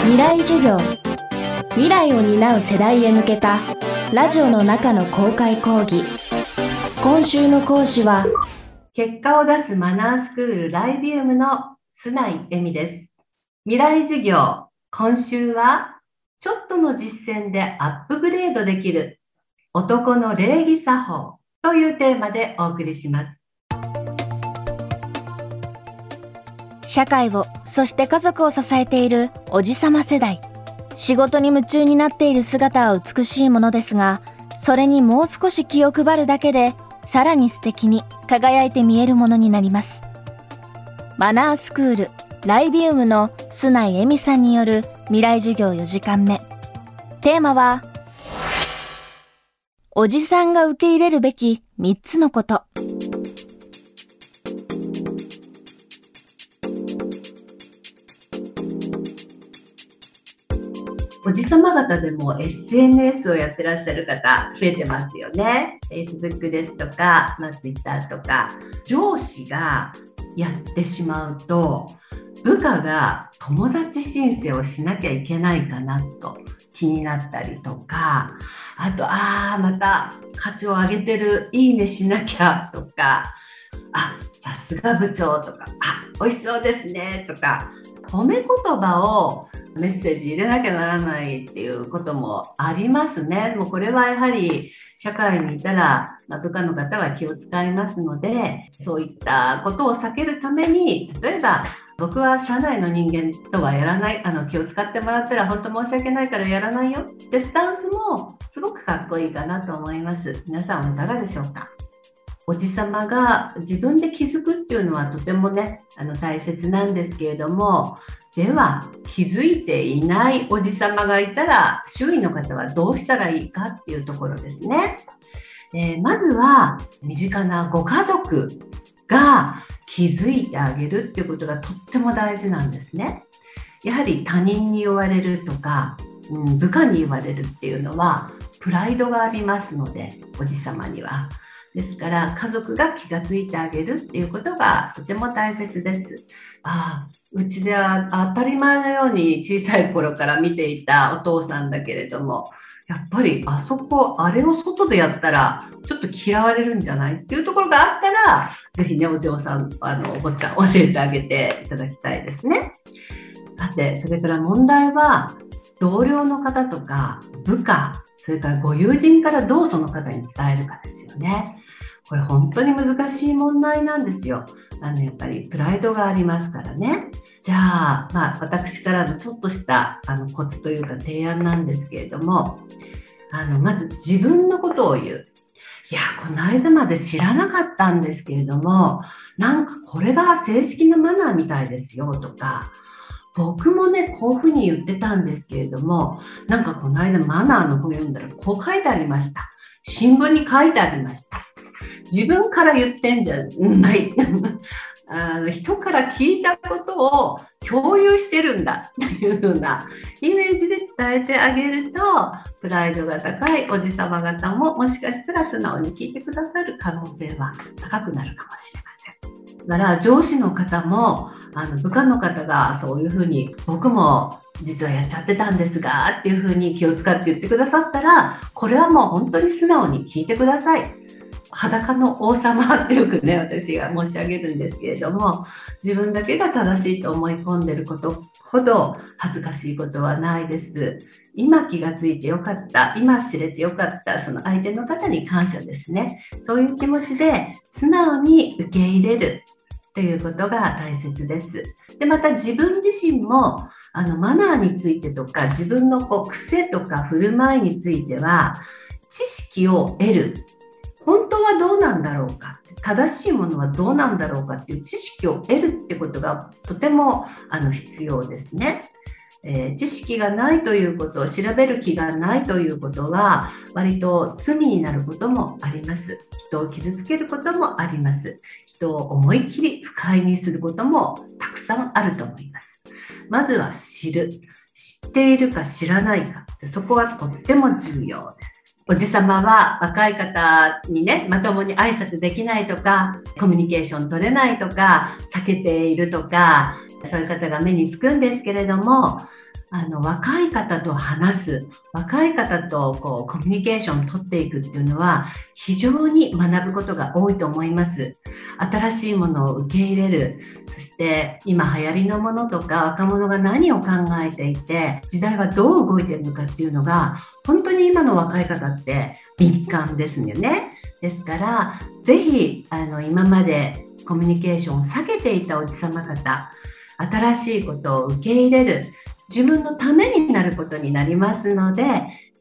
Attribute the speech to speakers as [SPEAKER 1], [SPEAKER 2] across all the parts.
[SPEAKER 1] 未来授業。未来を担う世代へ向けたラジオの中の公開講義。今週の講師は
[SPEAKER 2] 結果を出すマナースクールライビウムの須内恵美です。未来授業今週はちょっとの実践でアップグレードできる男の礼儀作法というテーマでお送りします。
[SPEAKER 1] 社会をそして家族を支えているおじさま世代。仕事に夢中になっている姿は美しいものですがそれにもう少し気を配るだけでさらに素敵に輝いて見えるものになります。マナースクールライビウムの須内恵美さんによる未来授業4時間目。テーマはおじさんが受け入れるべき3つのこと。
[SPEAKER 2] おじさま方でも SNS をやってらっしゃる方増えてますよね。Facebook ですとか、まあ、Twitter とか、上司がやってしまうと、部下が友達申請をしなきゃいけないかなと気になったりとか、あと、ああ、また価値を上げてる、いいねしなきゃとか、あさすが部長とか、あ美味しそうですねとか、褒め言葉をメッセージ入れなきゃならないっていうこともありますね。もうこれはやはり社会にいたら、ま部下の方は気を使いますので、そういったことを避けるために、例えば僕は社内の人間とはやらない、あの気を使ってもらったら本当申し訳ないからやらないよってスタンスもすごくかっこいいかなと思います。皆さんはいかがでしょうか？おじさまが自分で気づくっていうのはとてもねあの大切なんですけれどもでは気づいていないおじさまがいたら周囲の方はどうしたらいいかっていうところですね。えー、まずは身近なご家族が気づいてあげるっていうことがとっても大事なんですね。やはり他人に言われるとか、うん、部下に言われるっていうのはプライドがありますのでおじさまには。ですから家族が気がついてあげるっていうことがとても大切です。ああ、うちでは当たり前のように小さい頃から見ていたお父さんだけれども、やっぱりあそこ、あれを外でやったらちょっと嫌われるんじゃないっていうところがあったら、ぜひね、お嬢さん、あの、お坊ちゃん教えてあげていただきたいですね。さて、それから問題は、同僚の方とか部下、それからご友人からどうその方に伝えるかですよね。これ本当に難しい問題なんですよ。あのやっぱりプライドがありますからね。じゃあ、まあ、私からのちょっとしたあのコツというか提案なんですけれども、あのまず自分のことを言う。いや、この間まで知らなかったんですけれども、なんかこれが正式なマナーみたいですよとか、僕もね、こういうふうに言ってたんですけれども、なんかこの間マナーの本読んだらこう書いてありました。新聞に書いてありました。自分から言ってんじゃない。あの人から聞いたことを共有してるんだというようなイメージで伝えてあげるとプライドが高いおじさま方ももしかしたら素直に聞いてくださる可能性は高くなるかもしれません。だから上司の方もあの部下の方がそういうふうに僕も実はやっちゃってたんですがっていうふうに気を使って言ってくださったらこれはもう本当に素直に聞いてください。裸の王様ってよくね私が申し上げるんですけれども自分だけが正しいと思い込んでることほど恥ずかしいことはないです。今気がついてよかった。今知れてよかった。その相手の方に感謝ですね。そういう気持ちで素直に受け入れるということが大切です。でまた自分自身もあのマナーについてとか自分のこう癖とか振る舞いについては知識を得る本当はどうなんだろうか正しいものはどうなんだろうかっていう知識を得るってことがとてもあの必要ですね。えー、知識がないということを調べる気がないということは割と罪になることもあります。人を傷つけることもあります。人を思いっきり不快にすることもたくさんあると思います。まずは知る。知っているか知らないか。そこはとっても重要です。おじさまは若い方にね、まともに挨拶できないとか、コミュニケーション取れないとか、避けているとか、そういう方が目につくんですけれども、あの若い方と話す若い方とこうコミュニケーションを取っていくっていうのは非常に学ぶことが多いと思います。新しいものを受け入れる。そして今流行りのものとか若者が何を考えていて時代はどう動いてるのかっていうのが本当に今の若い方って敏感ですよね。ですからぜひあの今までコミュニケーションを避けていたおじさま方新しいことを受け入れる。自分のためになることになりますので、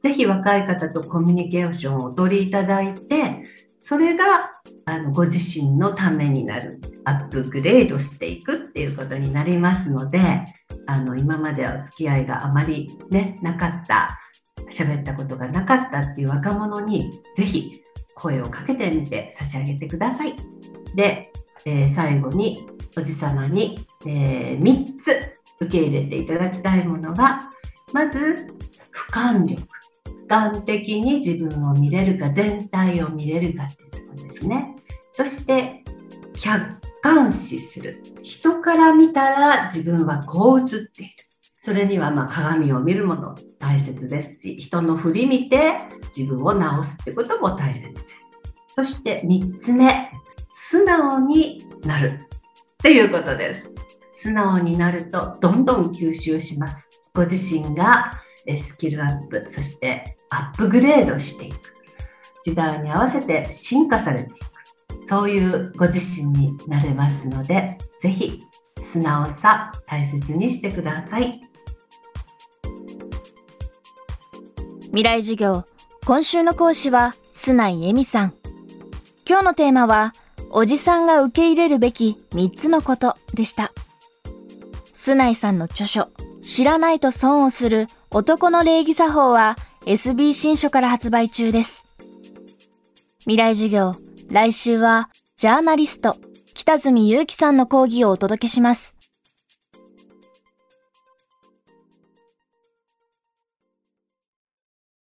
[SPEAKER 2] ぜひ若い方とコミュニケーションをお取りいただいて、それがあのご自身のためになる、アップグレードしていくっていうことになりますので、あの今まではお付き合いがあまり、ね、なかった、喋ったことがなかったっていう若者に、ぜひ声をかけてみて差し上げてください。で、えー、最後におじさまに、えー、3つ受け入れていただきたいものは、まず、俯瞰力。俯瞰的に自分を見れるか、全体を見れるかっていうところですね。そして、客観視する。人から見たら自分はこう映っている。それにはま鏡を見るもの大切ですし、人の振り見て自分を直すってことも大切です。そして3つ目、素直になるっていうことです。素直になるとどんどん吸収します。ご自身がスキルアップ、そしてアップグレードしていく。時代に合わせて進化されていく。そういうご自身になれますので、ぜひ素直さ大切にしてください。
[SPEAKER 1] 未来授業今週の講師は須内恵美さん今日のテーマはおじさんが受け入れるべき3つのことでした須内さんの著書、知らないと損をする男の礼儀作法は SB 新書から発売中です。未来授業、来週はジャーナリスト、北角祐樹さんの講義をお届けします。